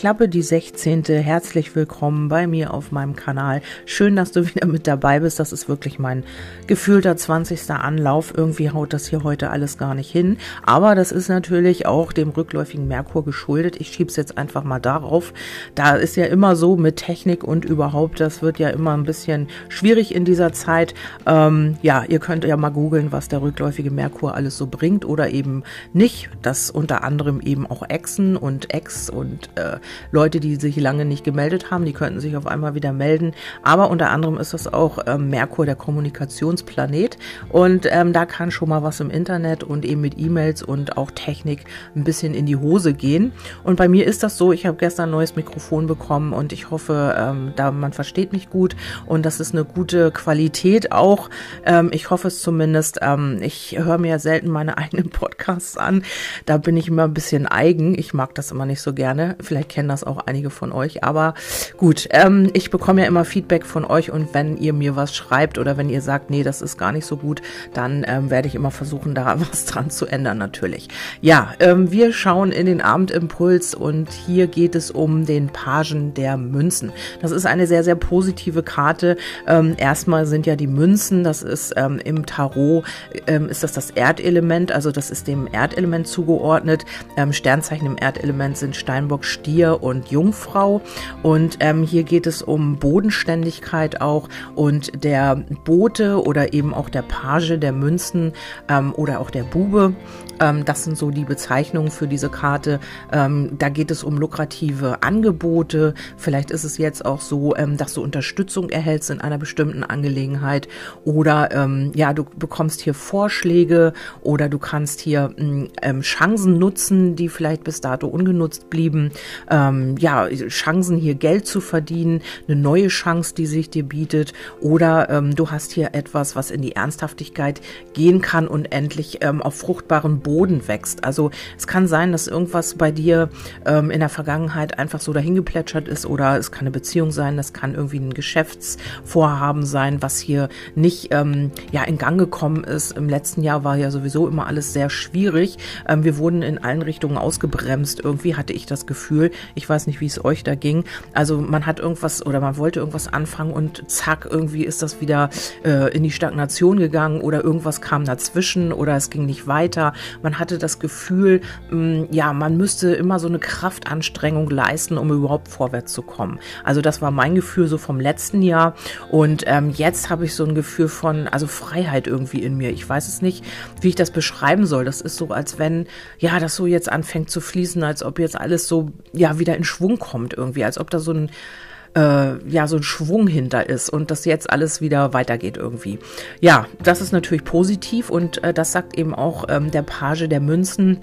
Klappe die 16. Herzlich willkommen bei mir auf meinem Kanal. Schön, dass du wieder mit dabei bist. Das ist wirklich mein gefühlter 20. Anlauf. Irgendwie haut das hier heute alles gar nicht hin. Aber das ist natürlich auch dem rückläufigen Merkur geschuldet. Ich schiebe es jetzt einfach mal darauf. Da ist ja immer so mit Technik und überhaupt, das wird ja immer ein bisschen schwierig in dieser Zeit. Ähm, ja, ihr könnt ja mal googeln, was der rückläufige Merkur alles so bringt oder eben nicht. Das unter anderem eben auch Echsen und Ex und äh, Leute, die sich lange nicht gemeldet haben, die könnten sich auf einmal wieder melden. Aber unter anderem ist das auch ähm, Merkur, der Kommunikationsplanet. Und ähm, da kann schon mal was im Internet und eben mit E-Mails und auch Technik ein bisschen in die Hose gehen. Und bei mir ist das so, ich habe gestern ein neues Mikrofon bekommen und ich hoffe, ähm, da man versteht mich gut und das ist eine gute Qualität auch. Ähm, ich hoffe es zumindest. Ähm, ich höre mir selten meine eigenen Podcasts an. Da bin ich immer ein bisschen eigen. Ich mag das immer nicht so gerne. Vielleicht kennen das auch einige von euch. Aber gut, ähm, ich bekomme ja immer Feedback von euch und wenn ihr mir was schreibt oder wenn ihr sagt, nee, das ist gar nicht so gut, dann ähm, werde ich immer versuchen, da was dran zu ändern natürlich. Ja, ähm, wir schauen in den Abendimpuls und hier geht es um den Pagen der Münzen. Das ist eine sehr, sehr positive Karte. Ähm, erstmal sind ja die Münzen, das ist ähm, im Tarot, ähm, ist das das Erdelement, also das ist dem Erdelement zugeordnet. Ähm, Sternzeichen im Erdelement sind Steinbock, Stier, Und Jungfrau. Und ähm, hier geht es um Bodenständigkeit auch und der Bote oder eben auch der Page der Münzen ähm, oder auch der Bube. Ähm, das sind so die Bezeichnungen für diese Karte. Ähm, da geht es um lukrative Angebote. Vielleicht ist es jetzt auch so, ähm, dass du Unterstützung erhältst in einer bestimmten Angelegenheit oder ähm, ja, du bekommst hier Vorschläge oder du kannst hier ähm, Chancen nutzen, die vielleicht bis dato ungenutzt blieben ähm, ja, Chancen hier Geld zu verdienen, eine neue Chance, die sich dir bietet oder ähm, du hast hier etwas, was in die Ernsthaftigkeit gehen kann und endlich ähm, auf fruchtbaren Boden wächst. Also es kann sein, dass irgendwas bei dir ähm, in der Vergangenheit einfach so dahingeplätschert ist oder es kann eine Beziehung sein, das kann irgendwie ein Geschäftsvorhaben sein, was hier nicht ähm, ja in Gang gekommen ist. Im letzten Jahr war ja sowieso immer alles sehr schwierig. Ähm, wir wurden in allen Richtungen ausgebremst. Irgendwie hatte ich das Gefühl, ich weiß nicht, wie es euch da ging. Also man hat irgendwas oder man wollte irgendwas anfangen und zack, irgendwie ist das wieder äh, in die Stagnation gegangen oder irgendwas kam dazwischen oder es ging nicht weiter. Man hatte das Gefühl, mh, mm, ja, man müsste immer so eine Kraftanstrengung leisten, um überhaupt vorwärts zu kommen. Also das war mein Gefühl so vom letzten Jahr und ähm, jetzt habe ich so ein Gefühl von, also Freiheit irgendwie in mir. Ich weiß es nicht, wie ich das beschreiben soll. Das ist so, als wenn, ja, das so jetzt anfängt zu fließen, als ob jetzt alles so, ja, wieder in Schwung kommt irgendwie, als ob da so ein äh, ja so ein Schwung hinter ist und das jetzt alles wieder weitergeht irgendwie. Ja, das ist natürlich positiv und äh, das sagt eben auch ähm, der Page der Münzen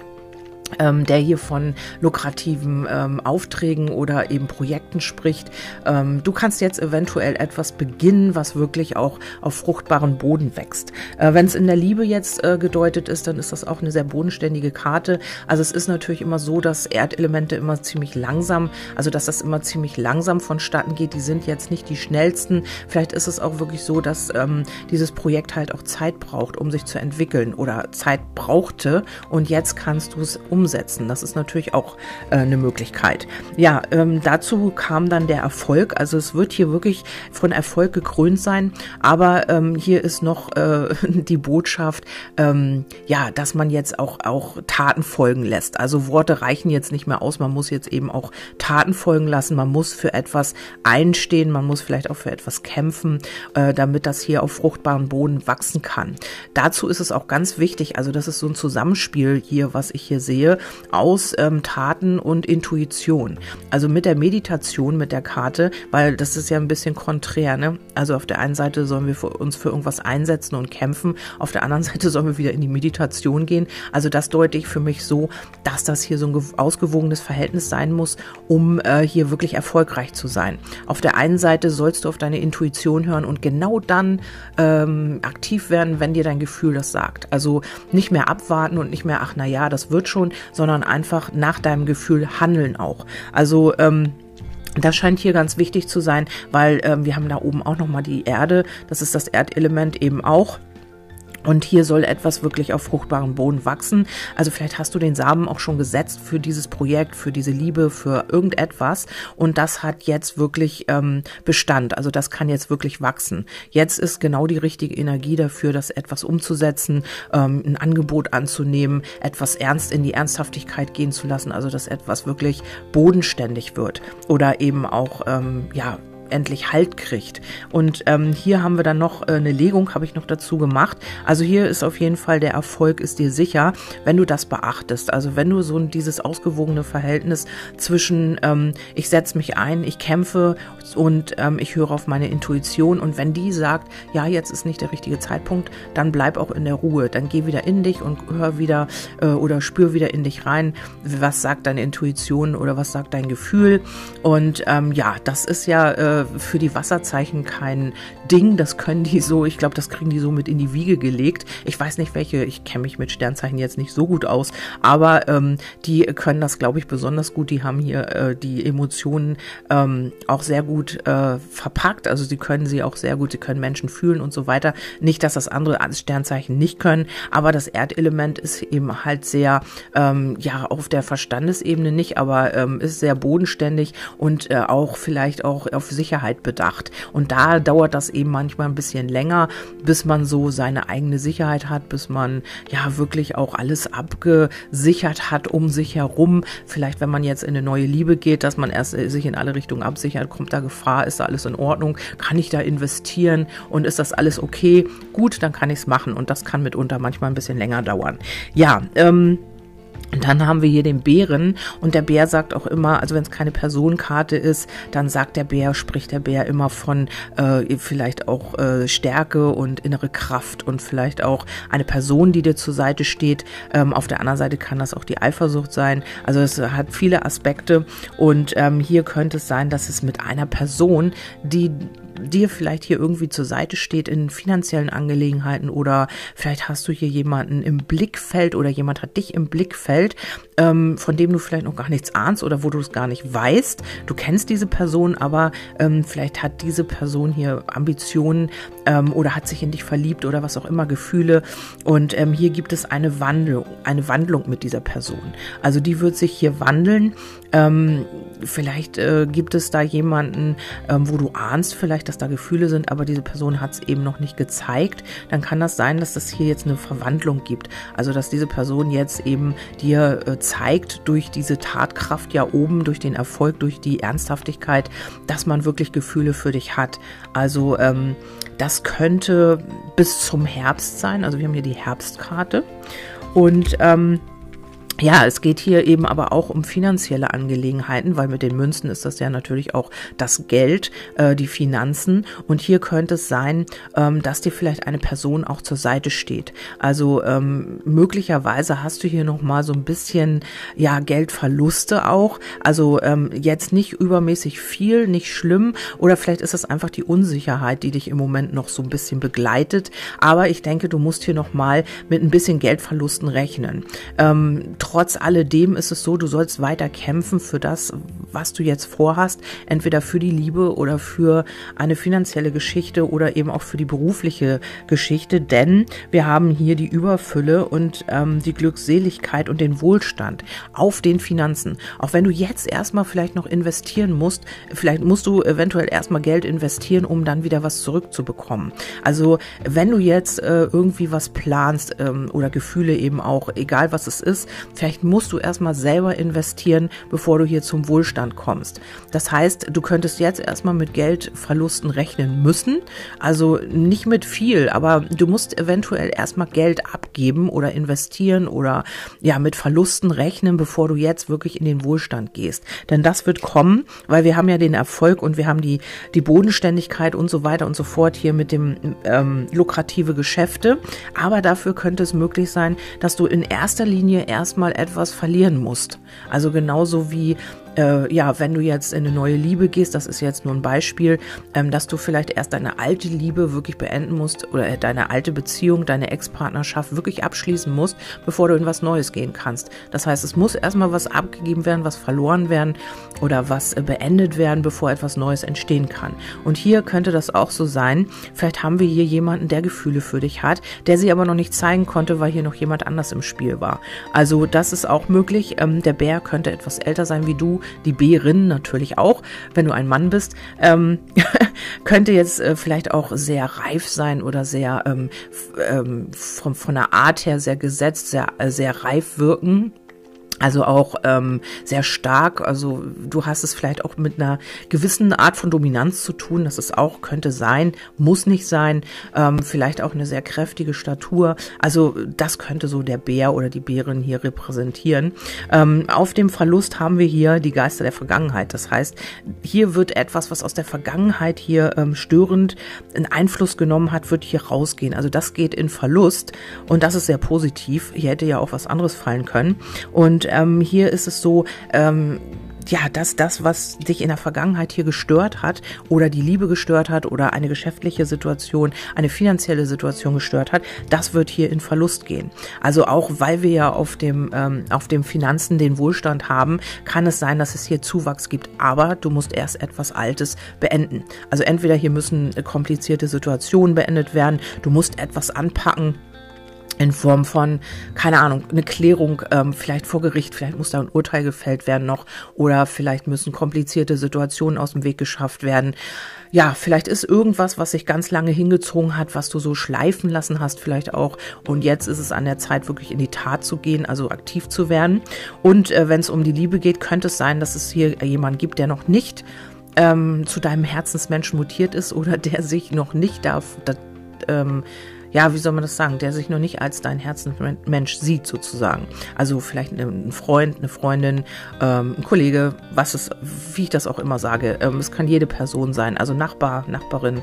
ähm, der hier von lukrativen ähm, Aufträgen oder eben Projekten spricht. Ähm, du kannst jetzt eventuell etwas beginnen, was wirklich auch auf fruchtbaren Boden wächst. Äh, Wenn es in der Liebe jetzt äh, gedeutet ist, dann ist das auch eine sehr bodenständige Karte. Also es ist natürlich immer so, dass Erdelemente immer ziemlich langsam, also dass das immer ziemlich langsam vonstatten geht. Die sind jetzt nicht die schnellsten. Vielleicht ist es auch wirklich so, dass ähm, dieses Projekt halt auch Zeit braucht, um sich zu entwickeln oder Zeit brauchte und jetzt kannst du es umsetzen. Das ist natürlich auch äh, eine Möglichkeit. Ja, ähm, dazu kam dann der Erfolg. Also es wird hier wirklich von Erfolg gekrönt sein. Aber ähm, hier ist noch äh, die Botschaft, ähm, ja, dass man jetzt auch, auch Taten folgen lässt. Also Worte reichen jetzt nicht mehr aus. Man muss jetzt eben auch Taten folgen lassen. Man muss für etwas einstehen. Man muss vielleicht auch für etwas kämpfen, äh, damit das hier auf fruchtbaren Boden wachsen kann. Dazu ist es auch ganz wichtig, also das ist so ein Zusammenspiel hier, was ich hier sehe sehe, aus ähm, Taten und Intuition. Also mit der Meditation, mit der Karte, weil das ist ja ein bisschen konträr. Ne? Also auf der einen Seite sollen wir für uns für irgendwas einsetzen und kämpfen, auf der anderen Seite sollen wir wieder in die Meditation gehen. Also das deute ich für mich so, dass das hier so ein ausgewogenes Verhältnis sein muss, um äh, hier wirklich erfolgreich zu sein. Auf der einen Seite sollst du auf deine Intuition hören und genau dann ähm, aktiv werden, wenn dir dein Gefühl das sagt. Also nicht mehr abwarten und nicht mehr, ach na ja, das wird schon, sondern einfach nach deinem Gefühl handeln auch. Also ähm, das scheint hier ganz wichtig zu sein, weil ähm, wir haben da oben auch nochmal die Erde. Das ist das Erdelement eben auch. Und hier soll etwas wirklich auf fruchtbaren Boden wachsen. Also vielleicht hast du den Samen auch schon gesetzt für dieses Projekt, für diese Liebe, für irgendetwas. Und das hat jetzt wirklich ähm, Bestand. Also das kann jetzt wirklich wachsen. Jetzt ist genau die richtige Energie dafür, das etwas umzusetzen, ähm, ein Angebot anzunehmen, etwas ernst in die Ernsthaftigkeit gehen zu lassen. Also dass etwas wirklich bodenständig wird. Oder eben auch, ähm, ja, endlich Halt kriegt. Und ähm, hier haben wir dann noch äh, eine Legung, habe ich noch dazu gemacht. Also hier ist auf jeden Fall der Erfolg ist dir sicher, wenn du das beachtest. Also wenn du so dieses ausgewogene Verhältnis zwischen ähm, ich setze mich ein, ich kämpfe und ähm, ich höre auf meine Intuition und wenn die sagt, ja, jetzt ist nicht der richtige Zeitpunkt, dann bleib auch in der Ruhe. Dann geh wieder in dich und hör wieder äh, oder spür wieder in dich rein, was sagt deine Intuition oder was sagt dein Gefühl. Und ähm, ja, das ist ja äh, für die Wasserzeichen kein Ding. Das können die so, ich glaube, das kriegen die so mit in die Wiege gelegt. Ich weiß nicht welche, ich kenne mich mit Sternzeichen jetzt nicht so gut aus, aber ähm, die können das, glaube ich, besonders gut. Die haben hier äh, die Emotionen ähm, auch sehr gut äh, verpackt. Also sie können sie auch sehr gut, sie können Menschen fühlen und so weiter. Nicht, dass das andere Sternzeichen nicht können, aber das Erdelement ist eben halt sehr, ähm, ja, auf der Verstandesebene nicht, aber ähm, ist sehr bodenständig und äh, auch vielleicht auch auf sich Sicherheit bedacht. Und da dauert das eben manchmal ein bisschen länger, bis man so seine eigene Sicherheit hat, bis man ja wirklich auch alles abgesichert hat um sich herum. Vielleicht, wenn man jetzt in eine neue Liebe geht, dass man erst sich in alle Richtungen absichert, kommt da Gefahr, ist da alles in Ordnung, kann ich da investieren und ist das alles okay? Gut, dann kann ich es machen und das kann mitunter manchmal ein bisschen länger dauern. Ja, ähm, und dann haben wir hier den Bären und der Bär sagt auch immer, also wenn es keine Personenkarte ist, dann sagt der Bär, spricht der Bär immer von äh, vielleicht auch äh, Stärke und innere Kraft und vielleicht auch eine Person, die dir zur Seite steht. Ähm, auf der anderen Seite kann das auch die Eifersucht sein. Also es hat viele Aspekte und ähm, hier könnte es sein, dass es mit einer Person, die dir vielleicht hier irgendwie zur Seite steht in finanziellen Angelegenheiten oder vielleicht hast du hier jemanden im Blickfeld oder jemand hat dich im Blickfeld, ähm, von dem du vielleicht noch gar nichts ahnst oder wo du es gar nicht weißt. Du kennst diese Person, aber ähm, vielleicht hat diese Person hier Ambitionen ähm, oder hat sich in dich verliebt oder was auch immer, Gefühle. Und ähm, hier gibt es eine Wandlung, eine Wandlung mit dieser Person. Also die wird sich hier wandeln. Vielleicht äh, gibt es da jemanden, ähm, wo du ahnst vielleicht, dass da Gefühle sind, aber diese Person hat es eben noch nicht gezeigt. Dann kann das sein, dass es hier jetzt eine Verwandlung gibt. Also dass diese Person jetzt eben dir äh, zeigt durch diese Tatkraft ja oben, durch den Erfolg, durch die Ernsthaftigkeit, dass man wirklich Gefühle für dich hat. Also ähm, das könnte bis zum Herbst sein. Also wir haben hier die Herbstkarte. Und ähm, ja, es geht hier eben aber auch um finanzielle Angelegenheiten, weil mit den Münzen ist das ja natürlich auch das Geld, äh, die Finanzen. Und hier könnte es sein, ähm, dass dir vielleicht eine Person auch zur Seite steht. Also ähm, möglicherweise hast du hier noch mal so ein bisschen ja Geldverluste auch. Also ähm, jetzt nicht übermäßig viel, nicht schlimm. Oder vielleicht ist es einfach die Unsicherheit, die dich im Moment noch so ein bisschen begleitet. Aber ich denke, du musst hier noch mal mit ein bisschen Geldverlusten rechnen. Ähm, trotz alledem ist es so, du sollst weiter kämpfen für das, was du jetzt vorhast, entweder für die Liebe oder für eine finanzielle Geschichte oder eben auch für die berufliche Geschichte, denn wir haben hier die Überfülle und ähm, die Glückseligkeit und den Wohlstand auf den Finanzen. Auch wenn du jetzt erstmal vielleicht noch investieren musst, vielleicht musst du eventuell erstmal Geld investieren, um dann wieder was zurückzubekommen. Also wenn du jetzt äh, irgendwie was planst ähm, oder Gefühle eben auch, egal was es ist, Vielleicht musst du erstmal selber investieren, bevor du hier zum Wohlstand kommst. Das heißt, du könntest jetzt erstmal mit Geldverlusten rechnen müssen. Also nicht mit viel, aber du musst eventuell erstmal Geld abgeben oder investieren oder ja, mit Verlusten rechnen, bevor du jetzt wirklich in den Wohlstand gehst. Denn das wird kommen, weil wir haben ja den Erfolg und wir haben die, die Bodenständigkeit und so weiter und so fort hier mit dem ähm, lukrative Geschäfte. Aber dafür könnte es möglich sein, dass du in erster Linie erstmal mal etwas verlieren musst. Also genauso wie äh, ja, wenn du jetzt in eine neue Liebe gehst, das ist jetzt nur ein Beispiel, ähm, dass du vielleicht erst deine alte Liebe wirklich beenden musst oder deine alte Beziehung, deine Ex-Partnerschaft wirklich abschließen musst, bevor du in was Neues gehen kannst. Das heißt, es muss erstmal was abgegeben werden, was verloren werden oder was äh, beendet werden, bevor etwas Neues entstehen kann. Und hier könnte das auch so sein. Vielleicht haben wir hier jemanden, der Gefühle für dich hat, der sie aber noch nicht zeigen konnte, weil hier noch jemand anders im Spiel war. Also das ist auch möglich. Ähm, der Bär könnte etwas älter sein wie du, die Bärin natürlich auch, wenn du ein Mann bist. Ähm, könnte jetzt äh, vielleicht auch sehr reif sein oder sehr ähm, ähm, von, von der Art her sehr gesetzt, sehr, äh, sehr reif wirken. Also auch ähm, sehr stark. Also du hast es vielleicht auch mit einer gewissen Art von Dominanz zu tun. Das ist auch, könnte sein, muss nicht sein. Ähm, vielleicht auch eine sehr kräftige Statur. Also das könnte so der Bär oder die Bärin hier repräsentieren. Ähm, auf dem Verlust haben wir hier die Geister der Vergangenheit. Das heißt, hier wird etwas, was aus der Vergangenheit hier ähm, störend einen Einfluss genommen hat, wird hier rausgehen. Also das geht in Verlust und das ist sehr positiv. Hier hätte ja auch was anderes fallen können. Und ähm, hier ist es so, ähm, ja, dass das, was dich in der Vergangenheit hier gestört hat oder die Liebe gestört hat oder eine geschäftliche Situation, eine finanzielle Situation gestört hat, das wird hier in Verlust gehen. Also auch weil wir ja auf dem, ähm, auf dem Finanzen den Wohlstand haben, kann es sein, dass es hier Zuwachs gibt. Aber du musst erst etwas Altes beenden. Also entweder hier müssen komplizierte Situationen beendet werden, du musst etwas anpacken, in Form von, keine Ahnung, eine Klärung, ähm, vielleicht vor Gericht, vielleicht muss da ein Urteil gefällt werden noch oder vielleicht müssen komplizierte Situationen aus dem Weg geschafft werden. Ja, vielleicht ist irgendwas, was sich ganz lange hingezogen hat, was du so schleifen lassen hast, vielleicht auch. Und jetzt ist es an der Zeit, wirklich in die Tat zu gehen, also aktiv zu werden. Und äh, wenn es um die Liebe geht, könnte es sein, dass es hier jemanden gibt, der noch nicht ähm, zu deinem Herzensmenschen mutiert ist oder der sich noch nicht darf, da, ähm, ja, wie soll man das sagen, der sich noch nicht als dein Herzensmensch sieht sozusagen. Also vielleicht ein Freund, eine Freundin, ähm, ein Kollege, was es, wie ich das auch immer sage. Ähm, es kann jede Person sein, also Nachbar, Nachbarin,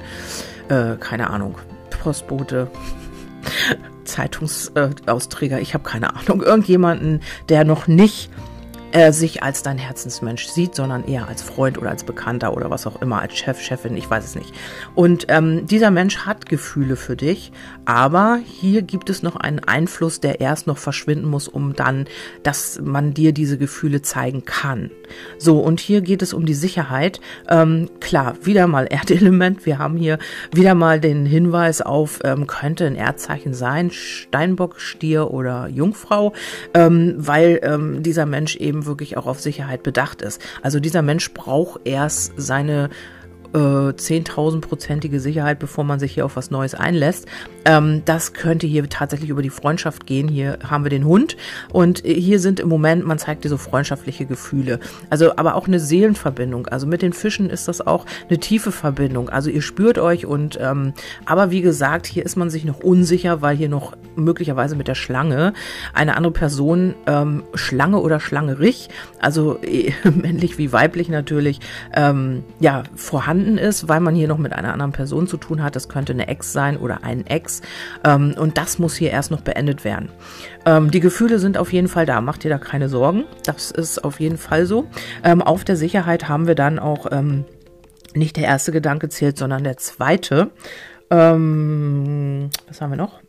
äh, keine Ahnung, Postbote. Zeitungsausträger, ich habe keine Ahnung, irgendjemanden, der noch nicht äh, sich als dein Herzensmensch sieht, sondern eher als Freund oder als Bekannter oder was auch immer, als Chef, Chefin, ich weiß es nicht. Und ähm, dieser Mensch hat Gefühle für dich, aber hier gibt es noch einen Einfluss, der erst noch verschwinden muss, um dann, dass man dir diese Gefühle zeigen kann. So, und hier geht es um die Sicherheit. Ähm, klar, wieder mal Erdelement. Wir haben hier wieder mal den Hinweis auf, ähm, könnte ein Erdzeichen sein, Steinbock, Stier oder Jungfrau, ähm, weil ähm, dieser Mensch eben wirklich auch auf Sicherheit bedacht ist. Also dieser Mensch braucht erst seine äh, 10.000-prozentige Sicherheit, bevor man sich hier auf was Neues einlässt. Ähm, das könnte hier tatsächlich über die Freundschaft gehen. Hier haben wir den Hund und hier sind im Moment, man zeigt dir so freundschaftliche Gefühle. Also aber auch eine Seelenverbindung. Also mit den Fischen ist das auch eine tiefe Verbindung. Also ihr spürt euch und ähm, aber wie gesagt, hier ist man sich noch unsicher, weil hier noch möglicherweise mit der Schlange eine andere Person, ähm, Schlange oder Schlangerich, also äh, männlich wie weiblich natürlich, ähm, ja, vorhanden ist, weil man hier noch mit einer anderen Person zu tun hat. Das könnte eine Ex sein oder ein Ex. Ähm, und das muss hier erst noch beendet werden. Ähm, die Gefühle sind auf jeden Fall da. Macht ihr da keine Sorgen. Das ist auf jeden Fall so. Ähm, auf der Sicherheit haben wir dann auch ähm, nicht der erste Gedanke zählt, sondern der zweite. Ähm, was haben wir noch?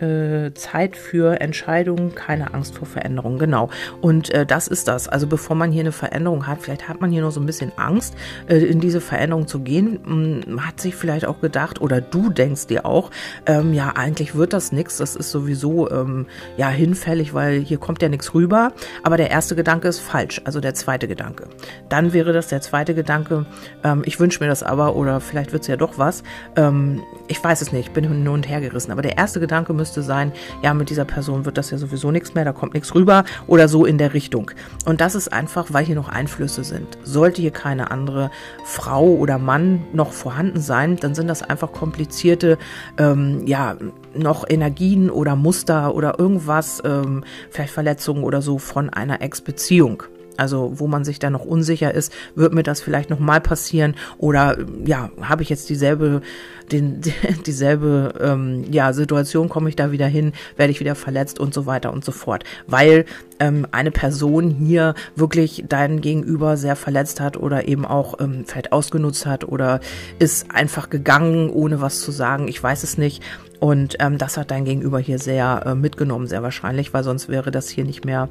Äh, Zeit für Entscheidungen, keine Angst vor Veränderungen. Genau. Und äh, das ist das. Also bevor man hier eine Veränderung hat, vielleicht hat man hier noch so ein bisschen Angst, äh, in diese Veränderung zu gehen. Man hm, hat sich vielleicht auch gedacht, oder du denkst dir auch, ähm, ja, eigentlich wird das nichts. Das ist sowieso ähm, ja hinfällig, weil hier kommt ja nichts rüber. Aber der erste Gedanke ist falsch. Also der zweite Gedanke. Dann wäre das der zweite Gedanke. Ähm, ich wünsche mir das aber, oder vielleicht wird es ja doch was. Ähm, ich weiß es nicht. Bin hin und her gerissen. Aber der erste Gedanke müsste müsste sein, ja, mit dieser Person wird das ja sowieso nichts mehr, da kommt nichts rüber oder so in der Richtung. Und das ist einfach, weil hier noch Einflüsse sind. Sollte hier keine andere Frau oder Mann noch vorhanden sein, dann sind das einfach komplizierte, ähm, ja, noch Energien oder Muster oder irgendwas, ähm, vielleicht Verletzungen oder so von einer Ex-Beziehung. Also wo man sich dann noch unsicher ist, wird mir das vielleicht noch mal passieren oder ja, habe ich jetzt dieselbe den, dieselbe ähm, ja, Situation, komme ich da wieder hin, werde ich wieder verletzt und so weiter und so fort. Weil ähm, eine Person hier wirklich dein Gegenüber sehr verletzt hat oder eben auch ähm, vielleicht ausgenutzt hat oder ist einfach gegangen, ohne was zu sagen. Ich weiß es nicht. Und ähm, das hat dein Gegenüber hier sehr äh, mitgenommen, sehr wahrscheinlich, weil sonst wäre das hier nicht mehr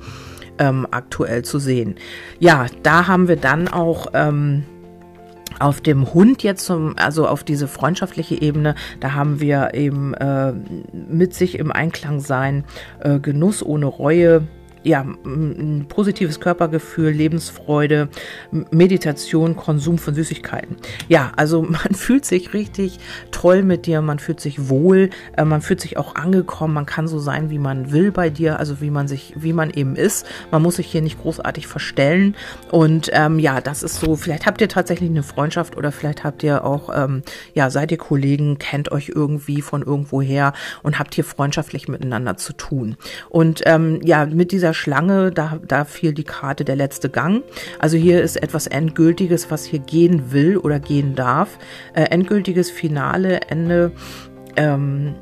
ähm, aktuell zu sehen. Ja, da haben wir dann auch. Ähm, auf dem Hund jetzt zum, also auf diese freundschaftliche Ebene, da haben wir eben äh, mit sich im Einklang sein, äh, Genuss ohne Reue, ja, ein positives Körpergefühl, Lebensfreude, Meditation, Konsum von Süßigkeiten. Ja, also man fühlt sich richtig toll mit dir, man fühlt sich wohl, äh, man fühlt sich auch angekommen, man kann so sein, wie man will bei dir, also wie man sich, wie man eben ist. Man muss sich hier nicht großartig verstellen. Und ähm, ja, das ist so, vielleicht habt ihr tatsächlich eine Freundschaft oder vielleicht habt ihr auch, ähm, ja, seid ihr Kollegen, kennt euch irgendwie von irgendwoher und habt hier freundschaftlich miteinander zu tun. Und ähm, ja, mit dieser Schlange, da, da fiel die Karte der letzte Gang. Also hier ist etwas Endgültiges, was hier gehen will oder gehen darf. Äh, endgültiges Finale, Ende. Ähm,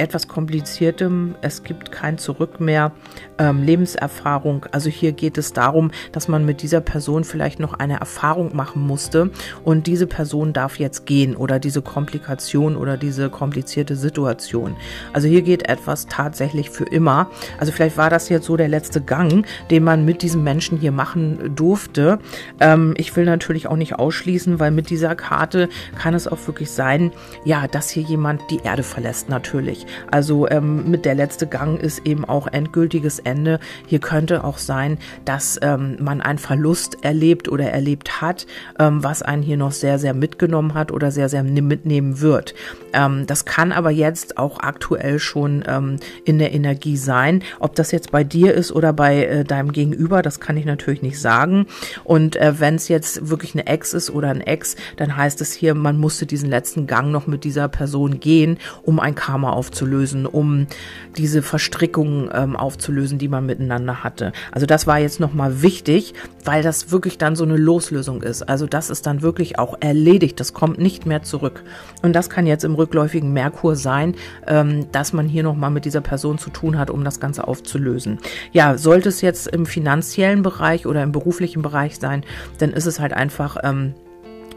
etwas kompliziertem. Es gibt kein Zurück mehr. Ähm, Lebenserfahrung. Also hier geht es darum, dass man mit dieser Person vielleicht noch eine Erfahrung machen musste und diese Person darf jetzt gehen oder diese Komplikation oder diese komplizierte Situation. Also hier geht etwas tatsächlich für immer. Also vielleicht war das jetzt so der letzte Gang, den man mit diesem Menschen hier machen durfte. Ähm, ich will natürlich auch nicht ausschließen, weil mit dieser Karte kann es auch wirklich sein, ja, dass hier jemand die Erde verlässt natürlich. Also ähm, mit der letzte Gang ist eben auch endgültiges Ende. Hier könnte auch sein, dass ähm, man einen Verlust erlebt oder erlebt hat, ähm, was einen hier noch sehr, sehr mitgenommen hat oder sehr, sehr mitnehmen wird. Ähm, das kann aber jetzt auch aktuell schon ähm, in der Energie sein. Ob das jetzt bei dir ist oder bei äh, deinem Gegenüber, das kann ich natürlich nicht sagen. Und äh, wenn es jetzt wirklich eine Ex ist oder ein Ex, dann heißt es hier, man musste diesen letzten Gang noch mit dieser Person gehen, um ein Karma aufzulösen aufzulösen, um diese Verstrickungen ähm, aufzulösen, die man miteinander hatte. Also das war jetzt nochmal wichtig, weil das wirklich dann so eine Loslösung ist. Also das ist dann wirklich auch erledigt. Das kommt nicht mehr zurück. Und das kann jetzt im rückläufigen Merkur sein, ähm, dass man hier nochmal mit dieser Person zu tun hat, um das Ganze aufzulösen. Ja, sollte es jetzt im finanziellen Bereich oder im beruflichen Bereich sein, dann ist es halt einfach, ähm,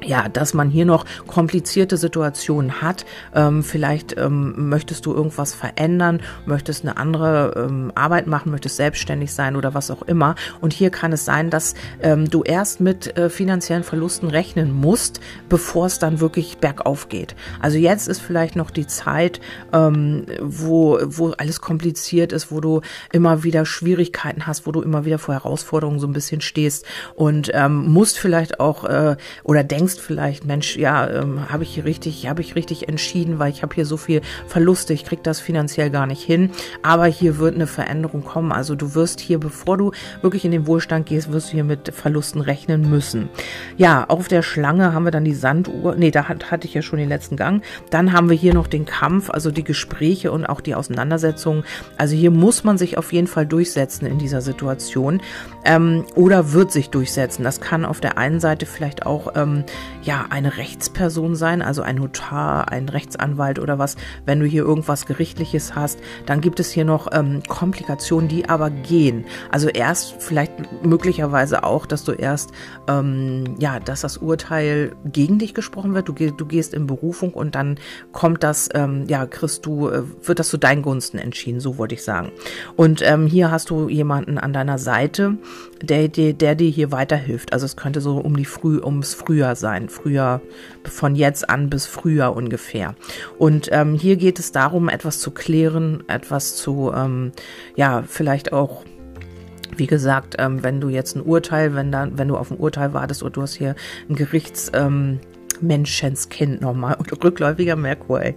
ja, dass man hier noch komplizierte Situationen hat. Ähm, vielleicht ähm, möchtest du irgendwas verändern, möchtest eine andere ähm, Arbeit machen, möchtest selbstständig sein oder was auch immer. Und hier kann es sein, dass ähm, du erst mit äh, finanziellen Verlusten rechnen musst, bevor es dann wirklich bergauf geht. Also jetzt ist vielleicht noch die Zeit, ähm, wo, wo alles kompliziert ist, wo du immer wieder Schwierigkeiten hast, wo du immer wieder vor Herausforderungen so ein bisschen stehst und ähm, musst vielleicht auch äh, oder denkst, denkst vielleicht, Mensch, ja, ähm, habe ich richtig, habe ich richtig entschieden, weil ich habe hier so viel Verluste, ich krieg das finanziell gar nicht hin. Aber hier wird eine Veränderung kommen. Also du wirst hier, bevor du wirklich in den Wohlstand gehst, wirst du hier mit Verlusten rechnen müssen. Ja, auf der Schlange haben wir dann die Sanduhr. Nee, da hat, hatte ich ja schon den letzten Gang. Dann haben wir hier noch den Kampf, also die Gespräche und auch die Auseinandersetzungen. Also hier muss man sich auf jeden Fall durchsetzen in dieser Situation ähm, oder wird sich durchsetzen. Das kann auf der einen Seite vielleicht auch ähm, ja eine Rechtsperson sein, also ein Notar, ein Rechtsanwalt oder was. Wenn du hier irgendwas Gerichtliches hast, dann gibt es hier noch ähm, Komplikationen, die aber gehen. Also erst vielleicht möglicherweise auch, dass du erst ähm, ja, dass das Urteil gegen dich gesprochen wird. Du, du gehst in Berufung und dann kommt das, ähm, ja, kriegst du, äh, wird das zu deinen Gunsten entschieden, so wollte ich sagen. Und ähm, hier hast du jemanden an deiner Seite, der, der, der dir hier weiterhilft. Also es könnte so um die Früh, ums Frühjahr sein. Frühjahr, von jetzt an bis Frühjahr ungefähr. Und ähm, hier geht es darum, etwas zu klären, etwas zu, ähm, ja, vielleicht auch wie gesagt, ähm, wenn du jetzt ein Urteil, wenn dann, wenn du auf ein Urteil wartest oder du hast hier ein Gerichts, ähm, Menschenskind nochmal, rückläufiger Merkur, ey.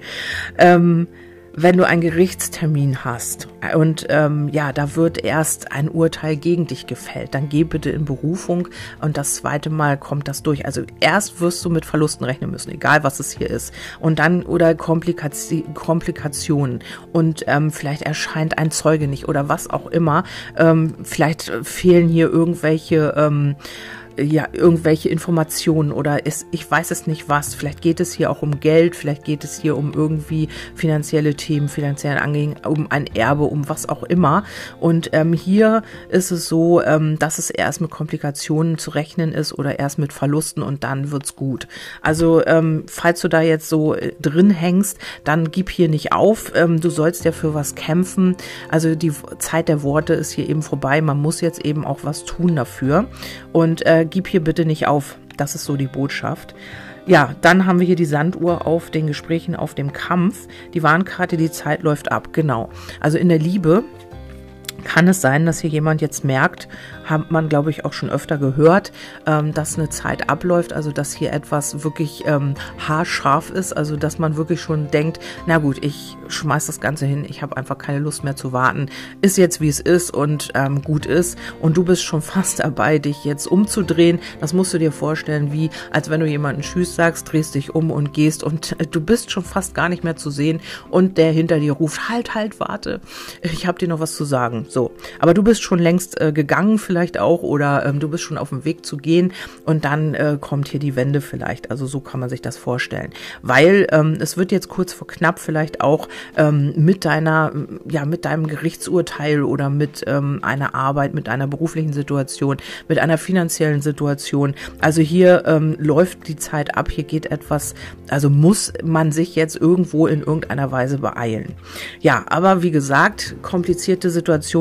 Ähm, wenn du einen Gerichtstermin hast und ähm, ja, da wird erst ein Urteil gegen dich gefällt, dann geh bitte in Berufung und das zweite Mal kommt das durch. Also erst wirst du mit Verlusten rechnen müssen, egal was es hier ist. Und dann oder Komplikation, Komplikationen und ähm, vielleicht erscheint ein Zeuge nicht oder was auch immer. Ähm, vielleicht fehlen hier irgendwelche ähm, ja, irgendwelche Informationen oder ist, ich weiß es nicht was. Vielleicht geht es hier auch um Geld, vielleicht geht es hier um irgendwie finanzielle Themen, finanziellen Angehen, um ein Erbe, um was auch immer. Und ähm, hier ist es so, ähm, dass es erst mit Komplikationen zu rechnen ist oder erst mit Verlusten und dann wird's gut. Also ähm, falls du da jetzt so äh, drin hängst, dann gib hier nicht auf. Ähm, du sollst ja für was kämpfen. Also die Zeit der Worte ist hier eben vorbei. Man muss jetzt eben auch was tun dafür. Und äh, gib hier bitte nicht auf. Das ist so die Botschaft. Ja, dann haben wir hier die Sanduhr auf den Gesprächen auf dem Kampf. Die Warnkarte, die Zeit läuft ab, genau. Also in der Liebe kann es sein, dass hier jemand jetzt merkt, hat man, glaube ich, auch schon öfter gehört, ähm, dass eine Zeit abläuft, also dass hier etwas wirklich ähm, haarscharf ist, also dass man wirklich schon denkt, na gut, ich schmeiß das Ganze hin, ich habe einfach keine Lust mehr zu warten, ist jetzt wie es ist und ähm, gut ist und du bist schon fast dabei, dich jetzt umzudrehen. Das musst du dir vorstellen, wie als wenn du jemanden Tschüss sagst, drehst dich um und gehst und äh, du bist schon fast gar nicht mehr zu sehen und der hinter dir ruft, halt, halt, warte, ich habe dir noch was zu sagen. So, aber du bist schon längst äh, gegangen, vielleicht auch oder ähm, du bist schon auf dem Weg zu gehen und dann äh, kommt hier die Wende vielleicht. Also so kann man sich das vorstellen. Weil ähm, es wird jetzt kurz vor knapp vielleicht auch ähm, mit deiner, ja, mit deinem Gerichtsurteil oder mit ähm, einer Arbeit, mit einer beruflichen Situation, mit einer finanziellen Situation. Also hier ähm, läuft die Zeit ab, hier geht etwas, also muss man sich jetzt irgendwo in irgendeiner Weise beeilen. Ja, aber wie gesagt, komplizierte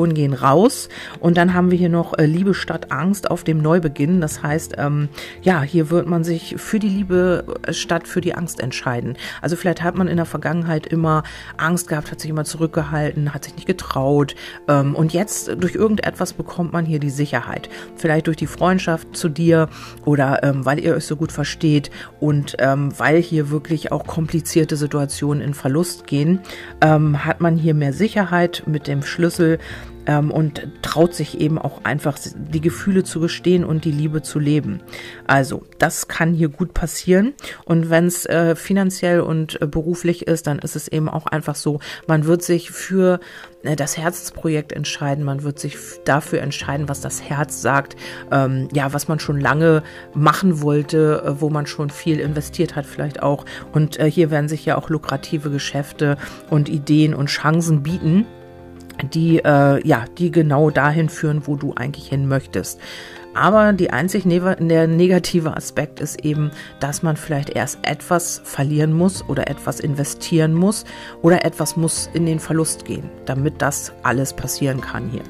Situationen gehen raus und dann haben wir hier noch äh, Liebe statt Angst auf dem Neubeginn. Das heißt, ähm, ja, hier wird man sich für die Liebe äh, statt für die Angst entscheiden. Also vielleicht hat man in der Vergangenheit immer Angst gehabt, hat sich immer zurückgehalten, hat sich nicht getraut. Ähm, und jetzt durch irgendetwas bekommt man hier die Sicherheit. Vielleicht durch die Freundschaft zu dir oder ähm, weil ihr euch so gut versteht und ähm, weil hier wirklich auch komplizierte Situationen in Verlust gehen, ähm, hat man hier mehr Sicherheit mit dem Schlüssel ähm, und traut sich eben auch einfach die Gefühle zu gestehen und die Liebe zu leben. Also das kann hier gut passieren. Und wenn es äh, finanziell und äh, beruflich ist, dann ist es eben auch einfach so, man wird sich für äh, das Herzensprojekt entscheiden, man wird sich dafür entscheiden, was das Herz sagt, ähm, ja, was man schon lange machen wollte, äh, wo man schon viel investiert hat vielleicht auch. Und äh, hier werden sich ja auch lukrative Geschäfte und Ideen und Chancen bieten die, äh, ja, die genau dahin führen, wo du eigentlich hin möchtest. Aber die einzig der negative Aspekt ist eben, dass man vielleicht erst etwas verlieren muss oder etwas investieren muss oder etwas muss in den Verlust gehen, damit das alles passieren kann hier.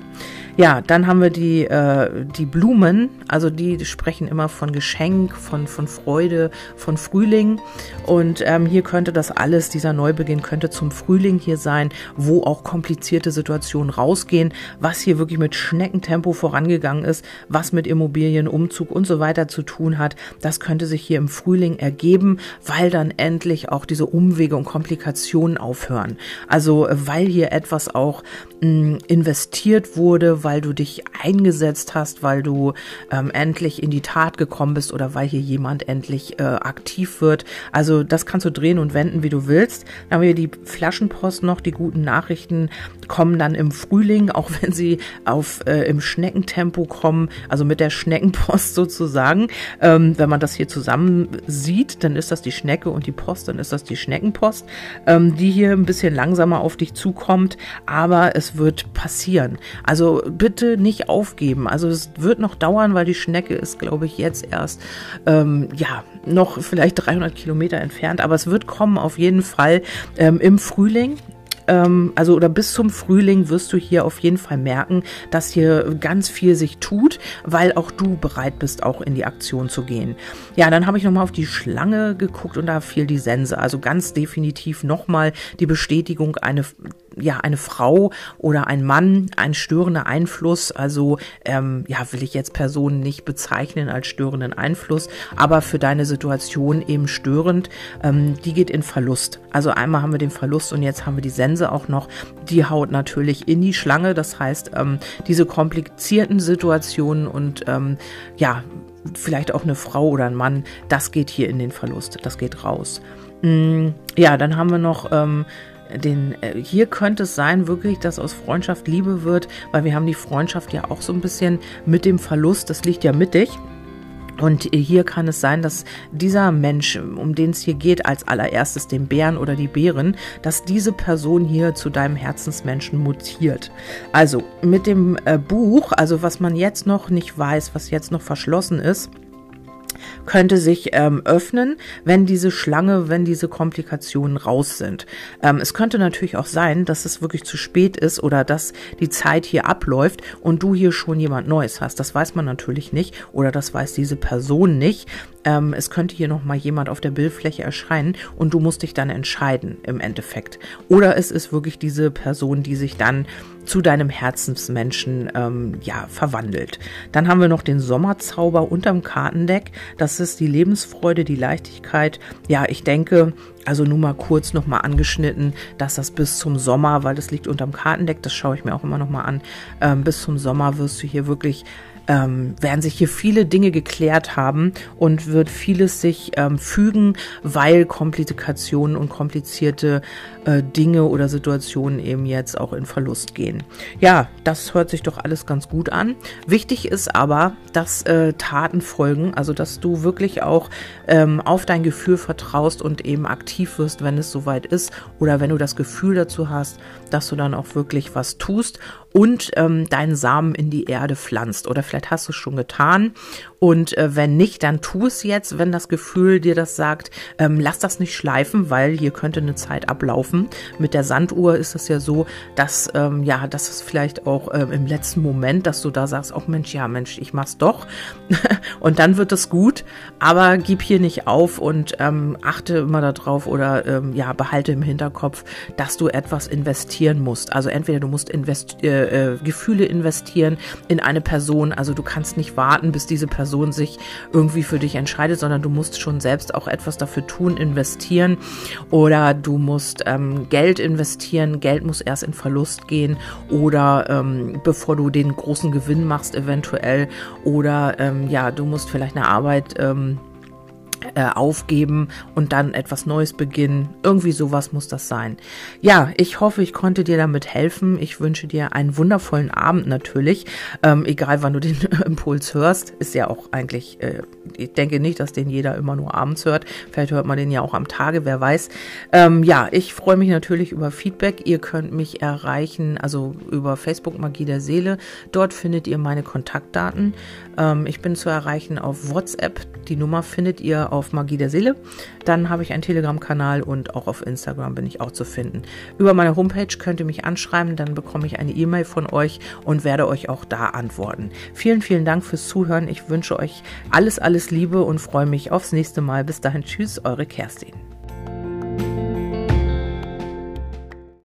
Ja, dann haben wir die, äh, die Blumen, also die, sprechen immer von Geschenk, von, von Freude, von Frühling. Und ähm, hier könnte das alles, dieser Neubeginn könnte zum Frühling hier sein, wo auch komplizierte Situationen rausgehen, was hier wirklich mit Schneckentempo vorangegangen ist, was mit Immobilien, Umzug und so weiter zu tun hat. Das könnte sich hier im Frühling ergeben, weil dann endlich auch diese Umwege und Komplikationen aufhören. Also weil hier etwas auch mh, mm, investiert wurde, weil du dich eingesetzt hast, weil du ähm, endlich in die Tat gekommen bist oder weil hier jemand endlich äh, aktiv wird. Also das kannst du drehen und wenden, wie du willst. Dann haben wir die Flaschenpost noch, die guten Nachrichten kommen dann im Frühling, auch wenn sie auf äh, im Schneckentempo kommen, also mit der Schneckenpost sozusagen. Ähm, wenn man das hier zusammen sieht, dann ist das die Schnecke und die Post, dann ist das die Schneckenpost, ähm, die hier ein bisschen langsamer auf dich zukommt, aber es wird passieren. Also bitte nicht aufgeben. Also es wird noch dauern, weil die Schnecke ist, glaube ich, jetzt erst, ähm, ja, noch vielleicht 300 Kilometer entfernt, aber es wird kommen auf jeden Fall ähm, im Frühling ähm, also oder bis zum Frühling wirst du hier auf jeden Fall merken, dass hier ganz viel sich tut, weil auch du bereit bist, auch in die Aktion zu gehen. Ja, dann habe ich nochmal auf die Schlange geguckt und da fiel die Sense. Also ganz definitiv nochmal die Bestätigung, eine ja eine Frau oder ein Mann, ein störender Einfluss. Also ähm, ja, will ich jetzt Personen nicht bezeichnen als störenden Einfluss, aber für deine Situation eben störend. Ähm, die geht in Verlust. Also einmal haben wir den Verlust und jetzt haben wir die Sense auch noch. Die haut natürlich in die Schlange. Das heißt, ähm, diese komplizierten Situationen und ähm, ja, vielleicht auch eine Frau oder ein Mann, das geht hier in den Verlust, das geht raus. Mm, ja, dann haben wir noch ähm, den, äh, hier könnte es sein, wirklich, dass aus Freundschaft Liebe wird, weil wir haben die Freundschaft ja auch so ein bisschen mit dem Verlust, das liegt ja mittig. Und hier kann es sein, dass dieser Mensch, um den es hier geht, als allererstes den Bären oder die Bären, dass diese Person hier zu deinem Herzensmenschen mutiert. Also mit dem äh, Buch, also was man jetzt noch nicht weiß, was jetzt noch verschlossen ist, könnte sich ähm, öffnen, wenn diese Schlange, wenn diese Komplikationen raus sind. Ähm, es könnte natürlich auch sein, dass es wirklich zu spät ist oder dass die Zeit hier abläuft und du hier schon jemand Neues hast. Das weiß man natürlich nicht oder das weiß diese Person nicht. Ähm, es könnte hier noch mal jemand auf der Bildfläche erscheinen und du musst dich dann entscheiden im Endeffekt. Oder es ist wirklich diese Person, die sich dann zu deinem Herzensmenschen ähm, ja verwandelt. Dann haben wir noch den Sommerzauber unterm Kartendeck. Das ist die Lebensfreude, die Leichtigkeit. Ja, ich denke, also nur mal kurz noch mal angeschnitten, dass das bis zum Sommer, weil das liegt unterm Kartendeck, das schaue ich mir auch immer noch mal an. Ähm, bis zum Sommer wirst du hier wirklich ähm, werden sich hier viele Dinge geklärt haben und wird vieles sich ähm, fügen, weil Komplikationen und komplizierte äh, Dinge oder Situationen eben jetzt auch in Verlust gehen. Ja, das hört sich doch alles ganz gut an. Wichtig ist aber, dass äh, Taten folgen, also dass du wirklich auch ähm, auf dein Gefühl vertraust und eben aktiv wirst, wenn es soweit ist oder wenn du das Gefühl dazu hast, dass du dann auch wirklich was tust und ähm, deinen Samen in die Erde pflanzt. Oder vielleicht hast du es schon getan. Und äh, wenn nicht, dann tu es jetzt, wenn das Gefühl dir das sagt. Ähm, lass das nicht schleifen, weil hier könnte eine Zeit ablaufen. Mit der Sanduhr ist es ja so, dass ähm, ja, das ist vielleicht auch äh, im letzten Moment, dass du da sagst, auch Mensch, ja Mensch, ich mach's doch. und dann wird es gut. Aber gib hier nicht auf und ähm, achte immer darauf oder ähm, ja, behalte im Hinterkopf, dass du etwas investieren musst. Also entweder du musst invest äh, äh, Gefühle investieren in eine Person. Also du kannst nicht warten, bis diese Person sich irgendwie für dich entscheidet, sondern du musst schon selbst auch etwas dafür tun, investieren. Oder du musst ähm, Geld investieren. Geld muss erst in Verlust gehen. Oder ähm, bevor du den großen Gewinn machst, eventuell. Oder ähm, ja, du musst vielleicht eine Arbeit ähm, äh, aufgeben und dann etwas Neues beginnen. Irgendwie sowas muss das sein. Ja, ich hoffe, ich konnte dir damit helfen. Ich wünsche dir einen wundervollen Abend natürlich. Ähm, egal wann du den Impuls hörst, ist ja auch eigentlich, äh, ich denke nicht, dass den jeder immer nur abends hört. Vielleicht hört man den ja auch am Tage, wer weiß. Ähm, ja, ich freue mich natürlich über Feedback. Ihr könnt mich erreichen, also über Facebook Magie der Seele. Dort findet ihr meine Kontaktdaten. Ähm, ich bin zu erreichen auf WhatsApp. Die Nummer findet ihr auf Magie der Seele. Dann habe ich einen Telegram-Kanal und auch auf Instagram bin ich auch zu finden. Über meine Homepage könnt ihr mich anschreiben, dann bekomme ich eine E-Mail von euch und werde euch auch da antworten. Vielen, vielen Dank fürs Zuhören. Ich wünsche euch alles, alles Liebe und freue mich aufs nächste Mal. Bis dahin, tschüss, eure Kerstin.